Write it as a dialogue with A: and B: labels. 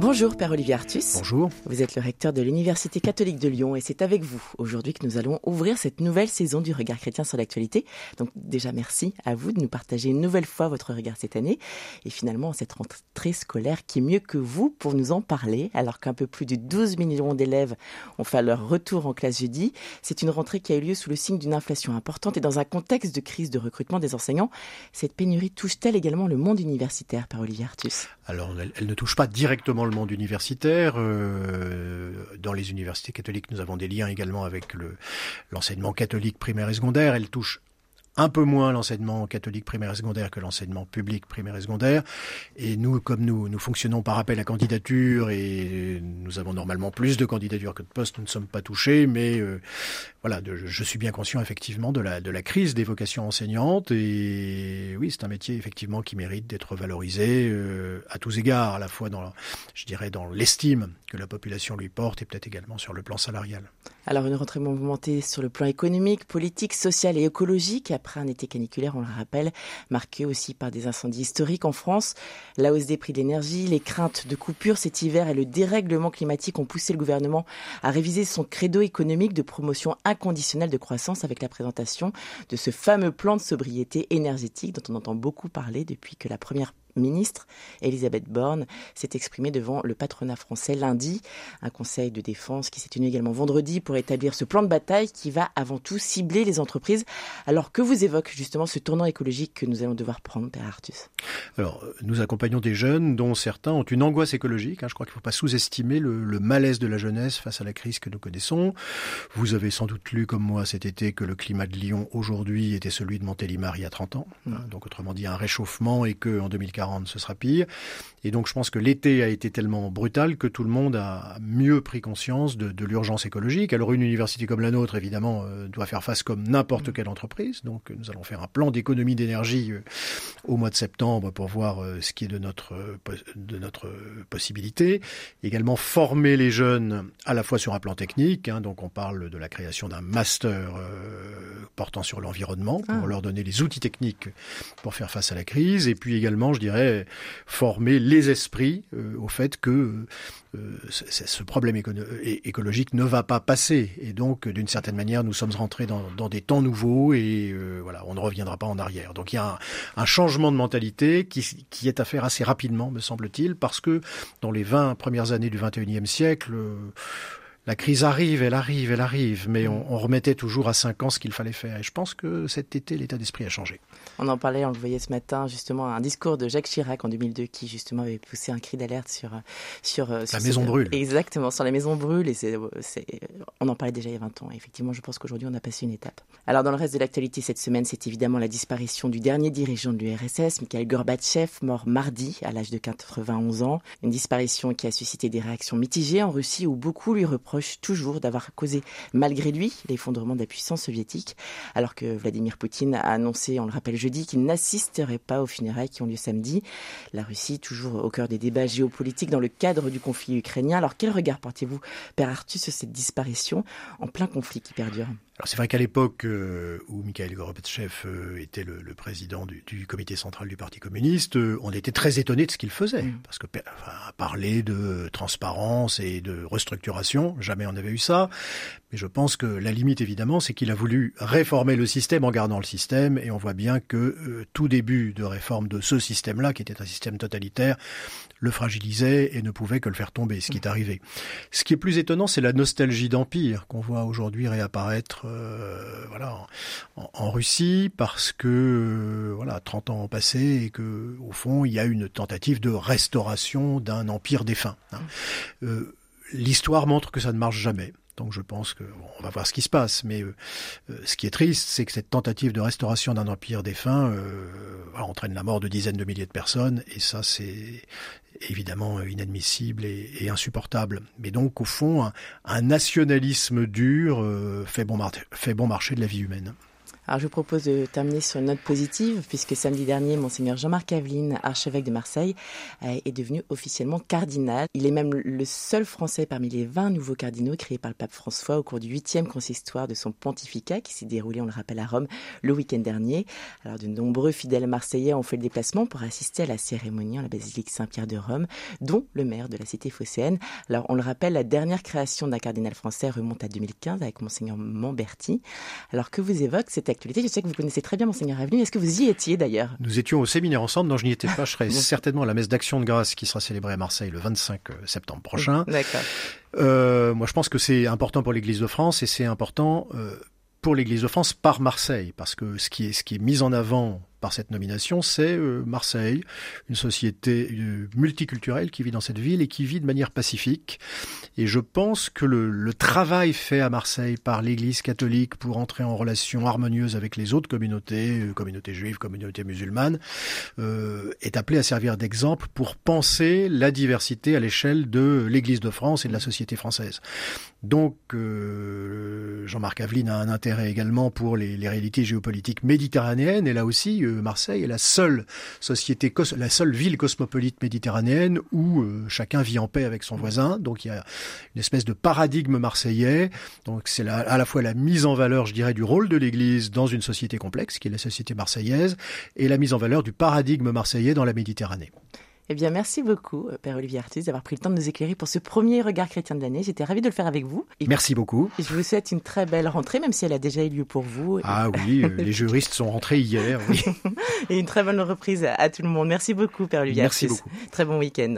A: Bonjour Père Olivier Artus.
B: Bonjour.
A: Vous êtes le recteur de l'Université catholique de Lyon et c'est avec vous aujourd'hui que nous allons ouvrir cette nouvelle saison du regard chrétien sur l'actualité. Donc déjà merci à vous de nous partager une nouvelle fois votre regard cette année et finalement cette rentrée scolaire qui est mieux que vous pour nous en parler alors qu'un peu plus de 12 millions d'élèves ont fait leur retour en classe jeudi. C'est une rentrée qui a eu lieu sous le signe d'une inflation importante et dans un contexte de crise de recrutement des enseignants. Cette pénurie touche-t-elle également le monde universitaire, Père Olivier Artus?
B: Alors elle, elle ne touche pas directement le monde universitaire. Euh, dans les universités catholiques, nous avons des liens également avec l'enseignement catholique primaire et secondaire. Elle touche un peu moins l'enseignement catholique primaire et secondaire que l'enseignement public primaire et secondaire. Et nous, comme nous, nous fonctionnons par appel à candidature et nous avons normalement plus de candidatures que de postes, nous ne sommes pas touchés. Mais euh, voilà, de, je suis bien conscient effectivement de la, de la crise des vocations enseignantes. Et oui, c'est un métier effectivement qui mérite d'être valorisé euh, à tous égards, à la fois dans, je dirais, dans l'estime que la population lui porte et peut-être également sur le plan salarial.
A: Alors une rentrée mouvementée sur le plan économique, politique, social et écologique après un été caniculaire, on le rappelle, marqué aussi par des incendies historiques en France. La hausse des prix de l'énergie, les craintes de coupure cet hiver et le dérèglement climatique ont poussé le gouvernement à réviser son credo économique de promotion inconditionnelle de croissance avec la présentation de ce fameux plan de sobriété énergétique dont on entend beaucoup parler depuis que la première ministre, Elisabeth Borne, s'est exprimée devant le patronat français lundi. Un conseil de défense qui s'est tenu également vendredi pour établir ce plan de bataille qui va avant tout cibler les entreprises. Alors que vous évoque justement ce tournant écologique que nous allons devoir prendre, Père Artus?
B: Alors, nous accompagnons des jeunes dont certains ont une angoisse écologique. Hein. Je crois qu'il ne faut pas sous-estimer le, le, malaise de la jeunesse face à la crise que nous connaissons. Vous avez sans doute lu comme moi cet été que le climat de Lyon aujourd'hui était celui de Montélimar il y a 30 ans. Hein. Donc autrement dit un réchauffement et que en 2040 ce sera pire. Et donc je pense que l'été a été tellement brutal que tout le monde a mieux pris conscience de, de l'urgence écologique. Alors une université comme la nôtre, évidemment, euh, doit faire face comme n'importe quelle entreprise. Donc nous allons faire un plan d'économie d'énergie euh, au mois de septembre pour voir euh, ce qui est de notre, de notre possibilité. Également former les jeunes à la fois sur un plan technique. Hein, donc on parle de la création d'un master portant sur l'environnement pour ah. leur donner les outils techniques pour faire face à la crise. Et puis également, je dirais, former les esprits euh, au fait que euh, ce problème écologique ne va pas passer. Et donc, d'une certaine manière, nous sommes rentrés dans, des temps nouveaux et euh, voilà, on ne reviendra pas en arrière. Donc, il y a un, changement de mentalité qui, qui, est à faire assez rapidement, me semble-t-il, parce que dans les 20 premières années du 21e siècle, la crise arrive, elle arrive, elle arrive, mais on, on remettait toujours à 5 ans ce qu'il fallait faire. Et je pense que cet été, l'état d'esprit a changé.
A: On en parlait, on le voyait ce matin, justement, un discours de Jacques Chirac en 2002 qui, justement, avait poussé un cri d'alerte sur, sur,
B: la
A: sur
B: maison brûle.
A: Exactement, sur la maison brûle. Et c'est, on en parlait déjà il y a 20 ans. Et effectivement, je pense qu'aujourd'hui, on a passé une étape. Alors, dans le reste de l'actualité cette semaine, c'est évidemment la disparition du dernier dirigeant de l'URSS, Mikhail Gorbatchev, mort mardi à l'âge de 91 ans. Une disparition qui a suscité des réactions mitigées en Russie où beaucoup lui reprochent toujours d'avoir causé, malgré lui, l'effondrement de la puissance soviétique. Alors que Vladimir Poutine a annoncé, on le rappelle jeudi, qu'il n'assisterait pas aux funérailles qui ont lieu samedi. La Russie, toujours au cœur des débats géopolitiques dans le cadre du conflit ukrainien. Alors, quel regard portez-vous, Père Arthur, sur cette disparition en plein conflit qui perdure?
B: Alors c'est vrai qu'à l'époque euh, où Mikhail Gorbatchev euh, était le, le président du, du, comité central du Parti communiste, euh, on était très étonné de ce qu'il faisait, mmh. parce que enfin, parler de transparence et de restructuration, jamais on n'avait eu ça. Mais je pense que la limite évidemment, c'est qu'il a voulu réformer le système en gardant le système, et on voit bien que euh, tout début de réforme de ce système-là, qui était un système totalitaire, le fragilisait et ne pouvait que le faire tomber, ce qui est arrivé. Ce qui est plus étonnant, c'est la nostalgie d'empire qu'on voit aujourd'hui réapparaître euh, voilà, en, Russie, parce que euh, voilà, 30 ans ont passé et que au fond, il y a une tentative de restauration d'un empire défunt. Hein. L'histoire montre que ça ne marche jamais. Donc je pense que bon, on va voir ce qui se passe. Mais euh, ce qui est triste, c'est que cette tentative de restauration d'un empire défunt euh, entraîne la mort de dizaines de milliers de personnes, et ça c'est évidemment inadmissible et, insupportable. Mais donc au fond, un, nationalisme dur euh, fait bon marché de la vie humaine.
A: Alors je vous propose de terminer sur une note positive, puisque samedi dernier, monseigneur Jean-Marc Aveline, archevêque de Marseille, est devenu officiellement cardinal. Il est même le seul Français parmi les 20 nouveaux cardinaux créés par le pape François au cours du huitième consistoire de son pontificat, qui s'est déroulé, on le rappelle, à Rome le week-end dernier. Alors de nombreux fidèles marseillais ont fait le déplacement pour assister à la cérémonie en la basilique Saint-Pierre de Rome, dont le maire de la cité phocéenne. Alors on le rappelle, la dernière création d'un cardinal français remonte à 2015 avec monseigneur Mamberti. Alors que vous évoque cette Je sais que vous connaissez très bien monseigneur Aveline. Est-ce que vous y étiez d'ailleurs
B: Nous étions au séminaire ensemble. Non, je n'y étais pas. Je serai certainement à la messe d'action de grâce qui sera célébrée à Marseille le 25 euh, septembre prochain.
A: D'accord.
B: Euh, moi, je pense que c'est important pour l'Église de France et c'est important euh, pour l'Église de France par Marseille, parce que ce qui est, ce qui est mis en avant par cette nomination, c'est euh, Marseille, une société euh, multiculturelle qui vit dans cette ville et qui vit de manière pacifique. Et je pense que le, travail fait à Marseille par l'Église catholique pour entrer en relation harmonieuse avec les autres communautés, euh, communautés juives, communautés musulmanes, est appelé à servir d'exemple pour penser la diversité à l'échelle de l'Église de France et de la société française. Donc Jean-Marc Aveline a un intérêt également pour les, les réalités géopolitiques méditerranéennes, et là aussi Marseille est la seule société, la seule ville cosmopolite méditerranéenne où euh, chacun vit en paix avec son voisin. Donc il y a une espèce de paradigme marseillais. Donc c'est à la fois la mise en valeur, je dirais, du rôle de l'Église dans une société complexe, qui est la société marseillaise, et la mise en valeur du paradigme marseillais dans la Méditerranée.
A: Eh bien, merci beaucoup, euh, Père Olivier Artus, d'avoir pris le temps de nous éclairer pour ce premier regard chrétien de l'année. J'étais ravie de le faire avec vous.
B: Et merci beaucoup.
A: je vous souhaite une très belle rentrée, même si elle a déjà eu lieu pour vous.
B: Ah oui, euh, les juristes sont rentrés hier. Oui.
A: et une très bonne reprise à tout le monde. Merci beaucoup, Père Olivier
B: Merci beaucoup.
A: Très bon week-end.